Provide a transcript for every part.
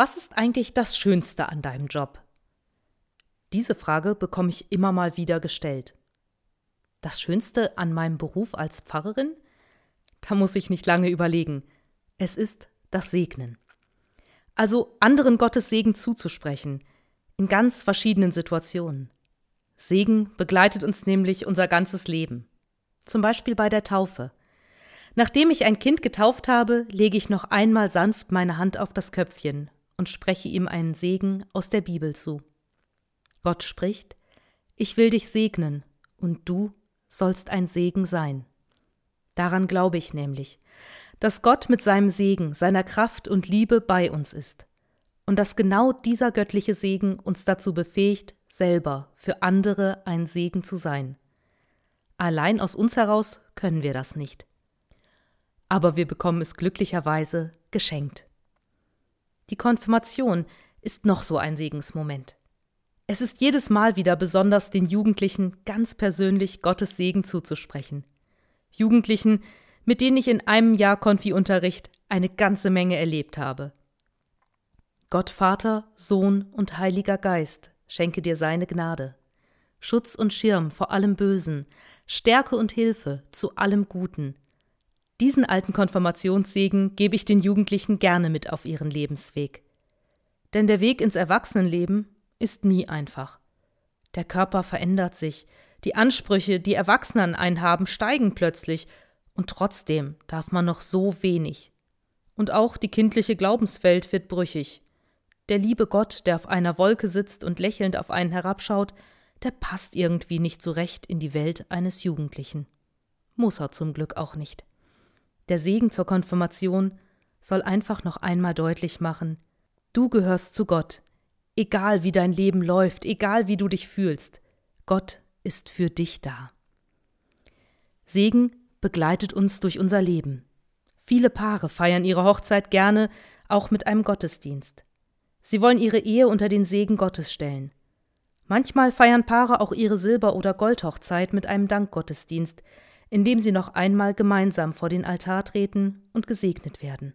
Was ist eigentlich das Schönste an deinem Job? Diese Frage bekomme ich immer mal wieder gestellt. Das Schönste an meinem Beruf als Pfarrerin? Da muss ich nicht lange überlegen. Es ist das Segnen. Also anderen Gottes Segen zuzusprechen, in ganz verschiedenen Situationen. Segen begleitet uns nämlich unser ganzes Leben. Zum Beispiel bei der Taufe. Nachdem ich ein Kind getauft habe, lege ich noch einmal sanft meine Hand auf das Köpfchen und spreche ihm einen Segen aus der Bibel zu. Gott spricht, ich will dich segnen, und du sollst ein Segen sein. Daran glaube ich nämlich, dass Gott mit seinem Segen, seiner Kraft und Liebe bei uns ist, und dass genau dieser göttliche Segen uns dazu befähigt, selber für andere ein Segen zu sein. Allein aus uns heraus können wir das nicht. Aber wir bekommen es glücklicherweise geschenkt. Die Konfirmation ist noch so ein Segensmoment. Es ist jedes Mal wieder besonders den Jugendlichen ganz persönlich Gottes Segen zuzusprechen. Jugendlichen, mit denen ich in einem Jahr Konfi-Unterricht eine ganze Menge erlebt habe. Gott Vater, Sohn und Heiliger Geist schenke dir seine Gnade. Schutz und Schirm vor allem Bösen, Stärke und Hilfe zu allem Guten, diesen alten Konfirmationssegen gebe ich den Jugendlichen gerne mit auf ihren Lebensweg. Denn der Weg ins Erwachsenenleben ist nie einfach. Der Körper verändert sich, die Ansprüche, die Erwachsene an einen haben, steigen plötzlich, und trotzdem darf man noch so wenig. Und auch die kindliche Glaubenswelt wird brüchig. Der liebe Gott, der auf einer Wolke sitzt und lächelnd auf einen herabschaut, der passt irgendwie nicht so recht in die Welt eines Jugendlichen. Muss er zum Glück auch nicht. Der Segen zur Konfirmation soll einfach noch einmal deutlich machen, du gehörst zu Gott, egal wie dein Leben läuft, egal wie du dich fühlst, Gott ist für dich da. Segen begleitet uns durch unser Leben. Viele Paare feiern ihre Hochzeit gerne auch mit einem Gottesdienst. Sie wollen ihre Ehe unter den Segen Gottes stellen. Manchmal feiern Paare auch ihre Silber- oder Goldhochzeit mit einem Dankgottesdienst, indem sie noch einmal gemeinsam vor den Altar treten und gesegnet werden.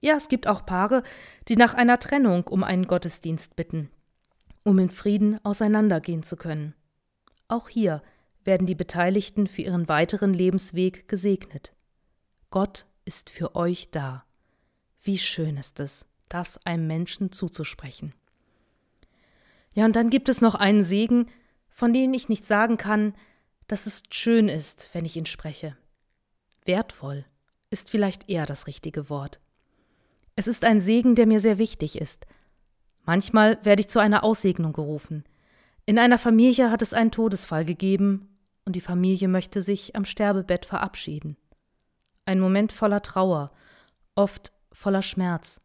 Ja, es gibt auch Paare, die nach einer Trennung um einen Gottesdienst bitten, um in Frieden auseinandergehen zu können. Auch hier werden die Beteiligten für ihren weiteren Lebensweg gesegnet. Gott ist für euch da. Wie schön ist es, das einem Menschen zuzusprechen. Ja, und dann gibt es noch einen Segen, von dem ich nicht sagen kann, dass es schön ist, wenn ich ihn spreche. Wertvoll ist vielleicht eher das richtige Wort. Es ist ein Segen, der mir sehr wichtig ist. Manchmal werde ich zu einer Aussegnung gerufen. In einer Familie hat es einen Todesfall gegeben und die Familie möchte sich am Sterbebett verabschieden. Ein Moment voller Trauer, oft voller Schmerz,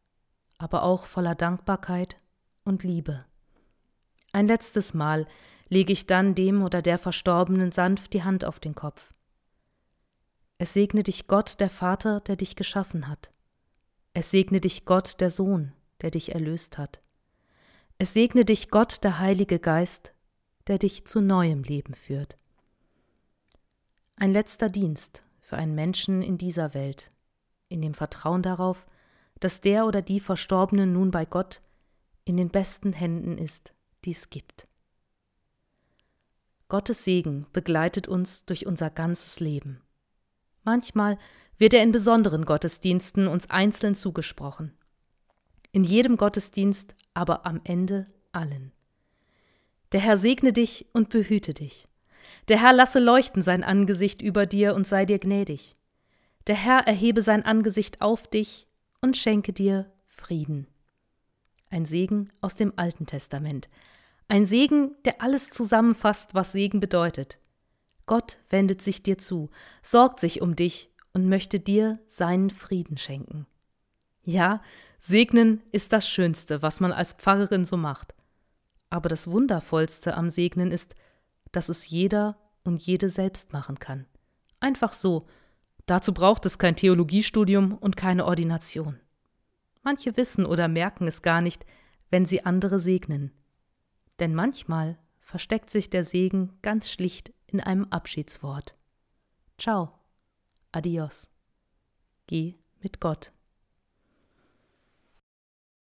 aber auch voller Dankbarkeit und Liebe. Ein letztes Mal lege ich dann dem oder der Verstorbenen sanft die Hand auf den Kopf. Es segne dich Gott, der Vater, der dich geschaffen hat. Es segne dich Gott, der Sohn, der dich erlöst hat. Es segne dich Gott, der Heilige Geist, der dich zu neuem Leben führt. Ein letzter Dienst für einen Menschen in dieser Welt, in dem Vertrauen darauf, dass der oder die Verstorbene nun bei Gott in den besten Händen ist, die es gibt. Gottes Segen begleitet uns durch unser ganzes Leben. Manchmal wird er in besonderen Gottesdiensten uns einzeln zugesprochen. In jedem Gottesdienst, aber am Ende allen. Der Herr segne dich und behüte dich. Der Herr lasse leuchten sein Angesicht über dir und sei dir gnädig. Der Herr erhebe sein Angesicht auf dich und schenke dir Frieden. Ein Segen aus dem Alten Testament, ein Segen, der alles zusammenfasst, was Segen bedeutet. Gott wendet sich dir zu, sorgt sich um dich und möchte dir seinen Frieden schenken. Ja, Segnen ist das Schönste, was man als Pfarrerin so macht. Aber das Wundervollste am Segnen ist, dass es jeder und jede selbst machen kann. Einfach so. Dazu braucht es kein Theologiestudium und keine Ordination. Manche wissen oder merken es gar nicht, wenn sie andere segnen. Denn manchmal versteckt sich der Segen ganz schlicht in einem Abschiedswort. Ciao, adios. Geh mit Gott.